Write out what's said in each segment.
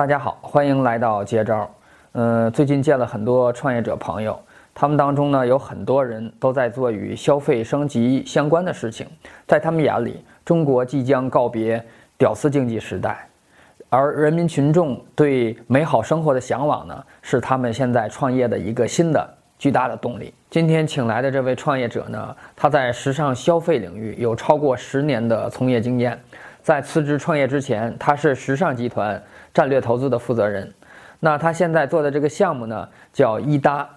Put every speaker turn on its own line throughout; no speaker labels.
大家好，欢迎来到接招。呃，最近见了很多创业者朋友，他们当中呢有很多人都在做与消费升级相关的事情。在他们眼里，中国即将告别屌丝经济时代，而人民群众对美好生活的向往呢，是他们现在创业的一个新的巨大的动力。今天请来的这位创业者呢，他在时尚消费领域有超过十年的从业经验。在辞职创业之前，他是时尚集团战略投资的负责人。那他现在做的这个项目呢，叫伊搭，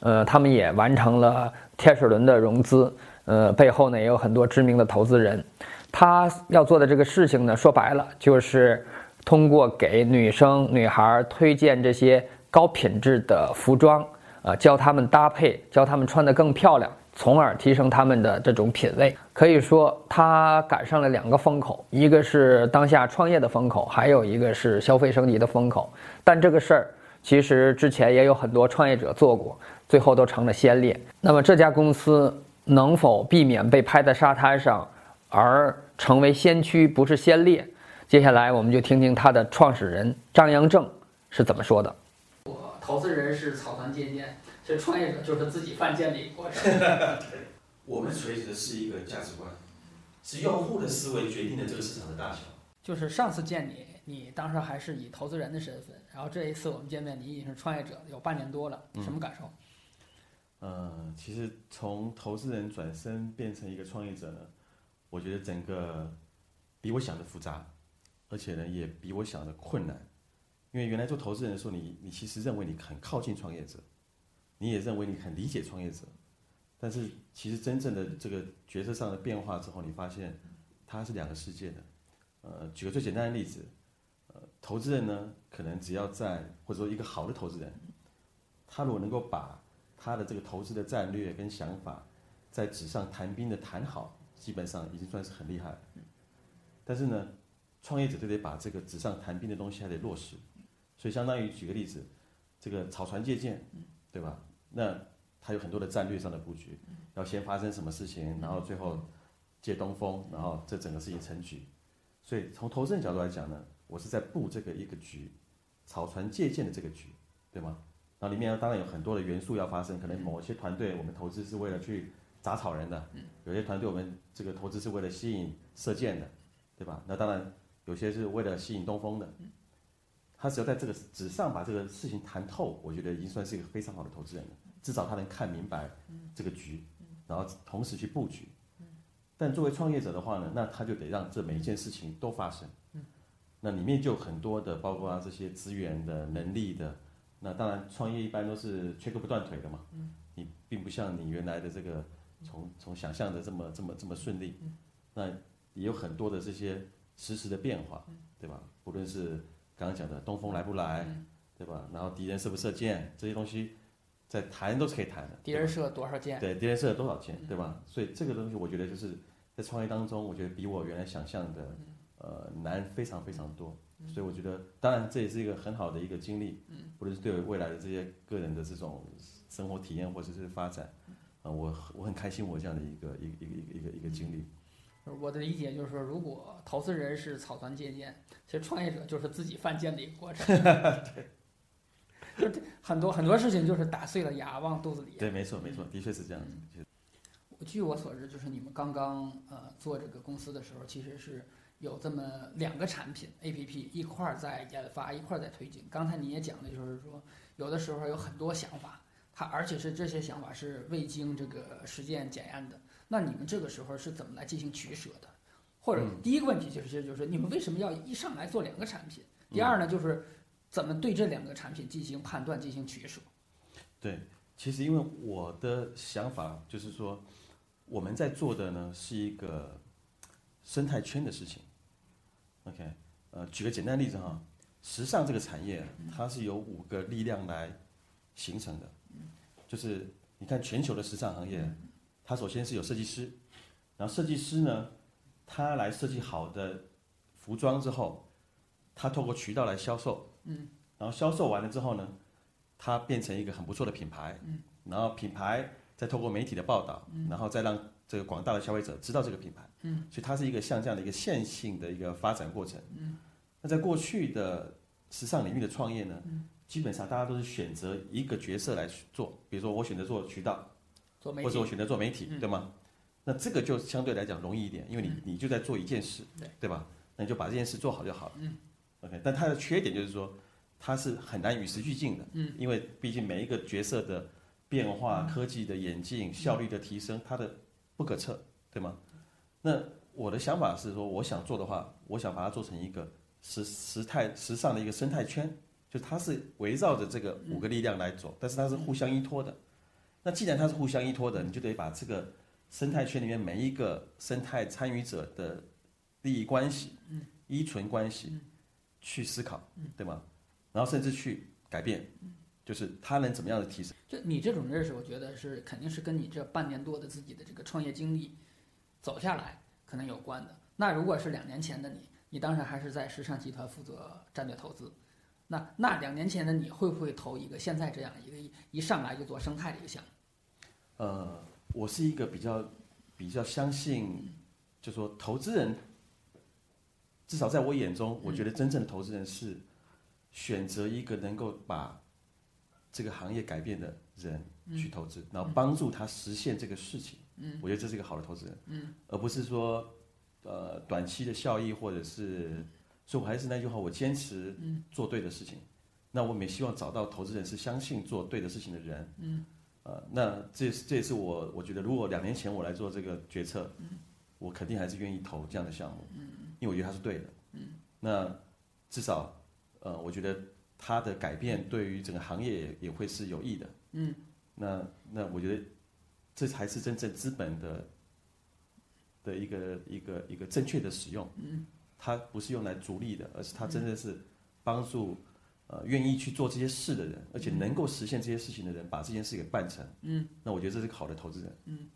呃，他们也完成了天使轮的融资，呃，背后呢也有很多知名的投资人。他要做的这个事情呢，说白了就是通过给女生、女孩推荐这些高品质的服装，呃，教他们搭配，教他们穿得更漂亮。从而提升他们的这种品味，可以说他赶上了两个风口，一个是当下创业的风口，还有一个是消费升级的风口。但这个事儿其实之前也有很多创业者做过，最后都成了先烈。那么这家公司能否避免被拍在沙滩上，而成为先驱，不是先烈？接下来我们就听听他的创始人张阳正是怎么说的。
我投资人是草船借箭。这创业者就是自己犯贱的一个过程。
我们垂直的是一个价值观，是用户的思维决定了这个市场的大小。
就是上次见你，你当时还是以投资人的身份，然后这一次我们见面，你已经是创业者，有半年多了，什么感受？
嗯，其实从投资人转身变成一个创业者呢，我觉得整个比我想的复杂，而且呢也比我想的困难。因为原来做投资人的时候，你你其实认为你很靠近创业者。你也认为你很理解创业者，但是其实真正的这个角色上的变化之后，你发现它是两个世界的。呃，举个最简单的例子，呃，投资人呢，可能只要在或者说一个好的投资人，他如果能够把他的这个投资的战略跟想法在纸上谈兵的谈好，基本上已经算是很厉害了。但是呢，创业者就得把这个纸上谈兵的东西还得落实，所以相当于举个例子，这个草船借箭，对吧？那它有很多的战略上的布局，要先发生什么事情，然后最后借东风，然后这整个事情成局。所以从投资人角度来讲呢，我是在布这个一个局，草船借箭的这个局，对吗？然后里面当然有很多的元素要发生，可能某些团队我们投资是为了去砸草人的，有些团队我们这个投资是为了吸引射箭的，对吧？那当然有些是为了吸引东风的。他只要在这个纸上把这个事情谈透，我觉得已经算是一个非常好的投资人了。至少他能看明白这个局，然后同时去布局。但作为创业者的话呢，那他就得让这每一件事情都发生。那里面就很多的，包括啊这些资源的能力的。那当然，创业一般都是缺胳膊断腿的嘛。你并不像你原来的这个从从想象的这么这么这么顺利。那也有很多的这些实时的变化，对吧？不论是刚刚讲的东风来不来，对吧？然后敌人射不射箭，这些东西在谈都是可以谈的。
敌人射多少箭？
对，敌人射了多少箭，对吧？所以这个东西，我觉得就是在创业当中，我觉得比我原来想象的呃难非常非常多。所以我觉得，当然这也是一个很好的一个经历，嗯或者是对未来的这些个人的这种生活体验或者是发展，啊，我我很开心我这样的一个一个一个一个一个经历。
我的理解就是说，如果投资人是草船借箭，其实创业者就是自己犯贱的一个过程。
对，就
很多很多事情就是打碎了牙往肚子里。
对，没错没错，的确是这样子。
据我所知，就是你们刚刚呃做这个公司的时候，其实是有这么两个产品 A P P 一块儿在研发，一块儿在推进。刚才你也讲的就是说，有的时候有很多想法，它而且是这些想法是未经这个实践检验的。那你们这个时候是怎么来进行取舍的？或者第一个问题就是，就是你们为什么要一上来做两个产品？第二呢，就是怎么对这两个产品进行判断、进行取舍？
对，其实因为我的想法就是说，我们在做的呢是一个生态圈的事情。OK，呃，举个简单例子哈，时尚这个产业它是由五个力量来形成的，就是你看全球的时尚行业。它首先是有设计师，然后设计师呢，他来设计好的服装之后，他透过渠道来销售，嗯，然后销售完了之后呢，他变成一个很不错的品牌，嗯，然后品牌再透过媒体的报道，嗯，然后再让这个广大的消费者知道这个品牌，嗯，所以它是一个像这样的一个线性的一个发展过程，嗯，那在过去的时尚领域的创业呢，嗯。基本上大家都是选择一个角色来做，比如说我选择做渠道，
做媒体
或者我选择做媒体，
嗯
对吗？那这个就相对来讲容易一点，因为你你就在做一件事，
对
对吧？那你就把这件事做好就好了。
嗯
OK，但它的缺点就是说，它是很难与时俱进的。
嗯，
因为毕竟每一个角色的变化、科技的演进、效率的提升，它的不可测，对吗？那我的想法是说，我想做的话，我想把它做成一个时时态时尚的一个生态圈，就它是围绕着这个五个力量来走，但是它是互相依托的。那既然它是互相依托的，你就得把这个生态圈里面每一个生态参与者的利益关系、依存关系去思考，对吗？然后甚至去改变，就是它能怎么样的提升。
就你这种认识，我觉得是肯定是跟你这半年多的自己的这个创业经历走下来可能有关的。那如果是两年前的你，你当时还是在时尚集团负责战略投资，那那两年前的你会不会投一个现在这样一个一一上来就做生态的一个项目？
呃，我是一个比较比较相信，就说投资人，至少在我眼中，我觉得真正的投资人是选择一个能够把这个行业改变的人去投资，然后帮助他实现这个事情。嗯，我觉得这是一个好的投资人。嗯，而不是说呃短期的效益或者是，所以我还是那句话，我坚持做对的事情。那我们也希望找到投资人是相信做对的事情的人。呃，那这也是这也是我我觉得，如果两年前我来做这个决策，我肯定还是愿意投这样的项目，因为我觉得它是对的。那至少，呃，我觉得它的改变对于整个行业也也会是有益的。
嗯，
那那我觉得这才是真正资本的的一个一个一个正确的使用。嗯，它不是用来逐利的，而是它真的是帮助。呃，愿意去做这些事的人，而且能够实现这些事情的人，把这件事给办成，
嗯，
那我觉得这是个好的投资人。
嗯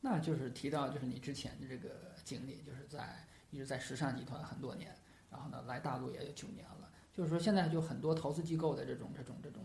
那就是提到就是你之前的这个经历，就是在一直在时尚集团很多年，然后呢来大陆也有九年了。就是说现在就很多投资机构的这种这种这种，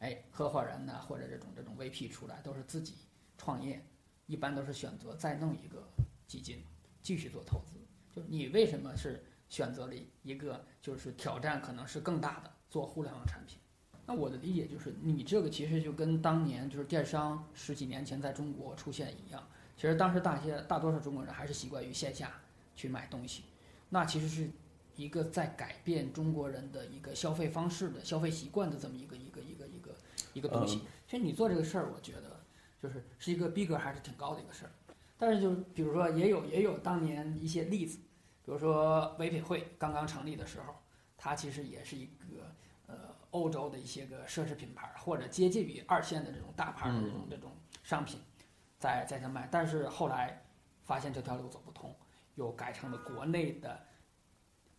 哎，合伙人呢或者这种这种 VP 出来都是自己创业，一般都是选择再弄一个基金继续做投资。就是你为什么是选择了一个就是挑战可能是更大的做互联网产品？那我的理解就是，你这个其实就跟当年就是电商十几年前在中国出现一样。其实当时大些大多数中国人还是习惯于线下去买东西，那其实是一个在改变中国人的一个消费方式的消费习惯的这么一个一个一个一个一个东西。其实你做这个事儿，我觉得就是是一个逼格还是挺高的一个事儿。但是就比如说也有也有当年一些例子，比如说唯品会刚刚成立的时候，它其实也是一个呃欧洲的一些个奢侈品牌或者接近于二线的这种大牌的这种这种商品。在在这卖，但是后来发现这条路走不通，又改成了国内的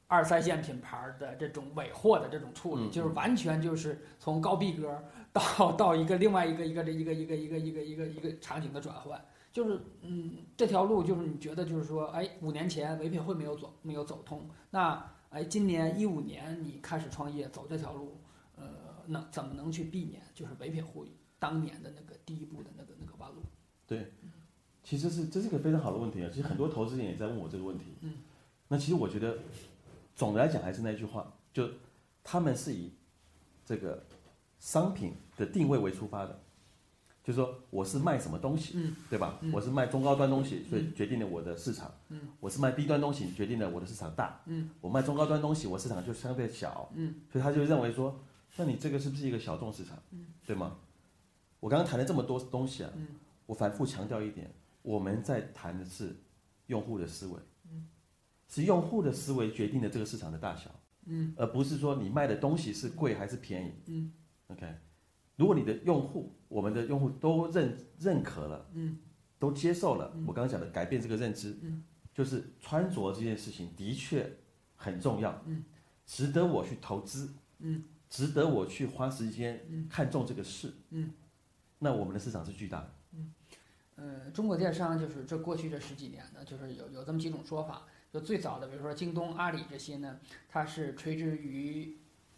二三线品牌的这种尾货的这种处理，
嗯
就是完全就是从高逼格到到一个另外一个一个一个一个一个一个一个一个场景的转换，就是嗯这条路就是你觉得就是说，哎，五年前唯品会没有走没有走通，那哎今年一五年你开始创业走这条路，呃，能怎么能去避免就是唯品会当年的那个第一步的那个那个弯路？
对，其实是这是一个非常好的问题啊。其实很多投资人也在问我这个问题。
嗯，
那其实我觉得，总的来讲还是那句话，就他们是以这个商品的定位为出发的，就是说我是卖什么东西，
嗯，
对吧？
嗯
我是卖中高端东西，所以决定了我的市场。
嗯，
我是卖低端东西，决定了我的市场大。
嗯，
我卖中高端东西，我市场就相对小。
嗯，
所以他就认为说，那你这个是不是一个小众市场？
嗯，
对吗？我刚刚谈了这么多东西啊，
嗯
我反复强调一点，我们在谈的是用户的思维，
嗯，
是用户的思维决定了这个市场的大小，
嗯，
而不是说你卖的东西是贵还是便宜，
嗯
，OK，如果你的用户，我们的用户都认认可了，
嗯，
都接受了，我刚刚讲的改变这个认知，
嗯，
就是穿着这件事情的确很重要，
嗯，
值得我去投资，
嗯，
值得我去花时间
嗯。
看重这个事，
嗯，
那我们的市场是巨大的。嗯。
呃，中国电商就是这过去这十几年呢，就是有有这么几种说法。就最早的，比如说京东、阿里这些呢，它是垂直于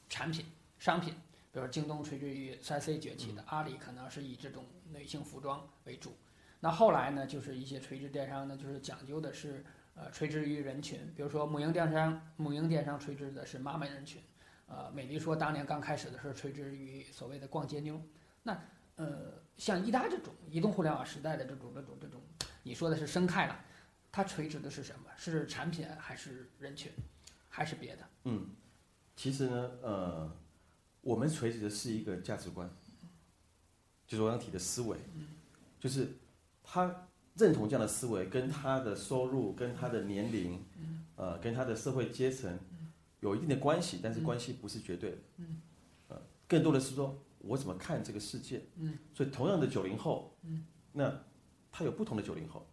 产品、商品，比如京东垂直于三 C 崛起的，阿里可能是以这种女性服装为主。那后来呢，就是一些垂直电商呢，就是讲究的是呃垂直于人群，比如说母婴电商，母婴电商垂直的是妈妈人群，呃，美丽说当年刚开始的时候垂直于所谓的逛街妞，那呃，像易达这种移动互联网时代的这种这种这种，你说的是生态了，它垂直的是什么？是产品还是人群，还是别的？
嗯，其实呢，呃，我们垂直的是一个价值观，就是我刚提的思维，就是他认同这样的思维，跟他的收入、跟他的年龄，呃，跟他的社会阶层有一定的关系，但是关系不是绝对的，呃，更多的是说我怎么看这个世界，所以同样的九零后，那他有不同的九零后，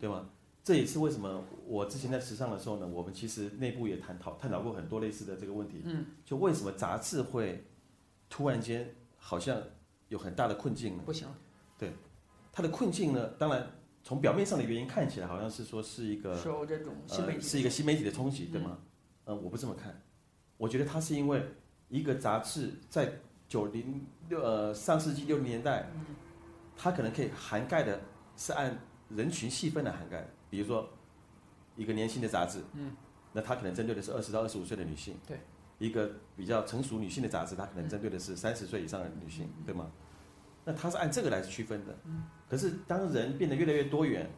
对吗？这也是为什么我之前在时尚的时候呢，我们其实内部也探讨探讨过很多类似的这个问题。嗯，就为什么杂志会突然间好像有很大的困境呢？
不行。
对，它的困境呢，当然从表面上的原因看起来好像是说是一个
受这种新媒体
是一个新媒体的冲击，对吗？嗯，我不这么看，我觉得它是因为一个杂志在九零六呃上世纪六零年代，它可能可以涵盖的是按人群细分来涵盖的。比如说，一个年轻的杂志，嗯，那它可能针对的是二十到二十五岁的女性，
对，
一个比较成熟女性的杂志，它可能针对的是三十岁以上的女性，对吗？那它是按这个来区分的，嗯。可是当人变得越来越多元，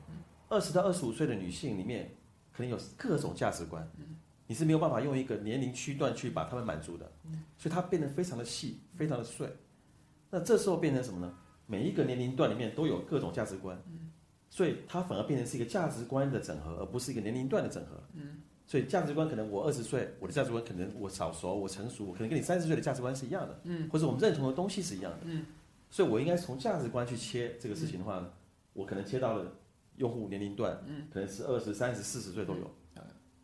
二十到二十五岁的女性里面，可能有各种价值观，嗯，你是没有办法用一个年龄区段去把他们满足的，嗯，所以它变得非常的细，非常的碎。那这时候变成什么呢？每一个年龄段里面都有各种价值观，嗯。所以它反而变成是一个价值观的整合，而不是一个年龄段的整合。嗯，所以价值观可能我二十岁，我的价值观可能我早熟，我成熟，我可能跟你三十岁的价值观是一样的。嗯，或者我们认同的东西是一样的。嗯，所以我应该从价值观去切这个事情的话呢，我可能切到了用户年龄段，嗯，可能是二十三十四十岁都有，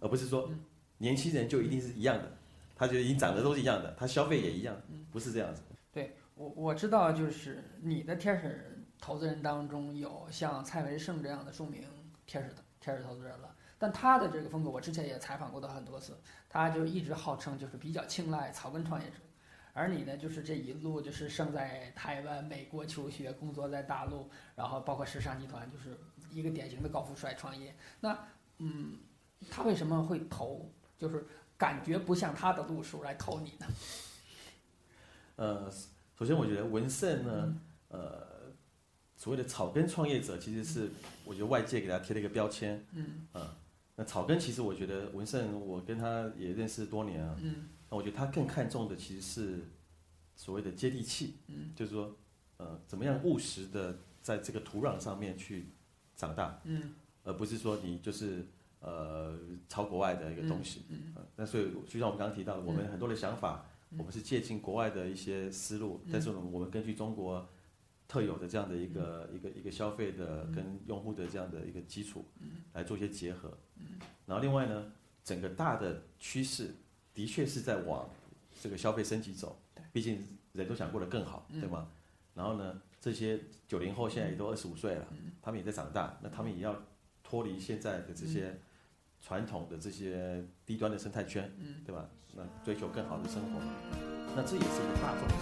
而不是说年轻人就一定是一样的，他就已经长得都是一样的，他消费也一样，不是这样子。
对我我知道，就是你的天使。投资人当中有像蔡文胜这样的著名天使的天使投资人了，但他的这个风格，我之前也采访过他很多次，他就一直号称就是比较青睐草根创业者，而你呢，就是这一路就是生在台湾、美国求学，工作在大陆，然后包括时尚集团，就是一个典型的高富帅创业。那嗯，他为什么会投？就是感觉不像他的路数来投你呢？
呃，首先我觉得文胜呢，呃。所谓的草根创业者，其实是我觉得外界给他贴了一个标签。嗯。啊，那草根其实我觉得文胜，我跟他也认识多年啊。嗯。那我觉得他更看重的其实是所谓的接地气。嗯。就是说，呃，怎么样务实的在这个土壤上面去长大。嗯。而不是说你就是呃抄国外的一个东西。嗯。那所以就像我们刚刚提到的，我们很多的想法，我们是借鉴国外的一些思路，但是我们根据中国。特有的这样的一个一个一个消费的跟用户的这样的一个基础，来做一些结合。然后另外呢，整个大的趋势的确是在往这个消费升级走。毕竟人都想过得更好，对吗？然后呢，这些九零后现在也都二十五岁了，他们也在长大，那他们也要脱离现在的这些传统的这些低端的生态圈，对吧？那追求更好的生活，那这也是一个大众的。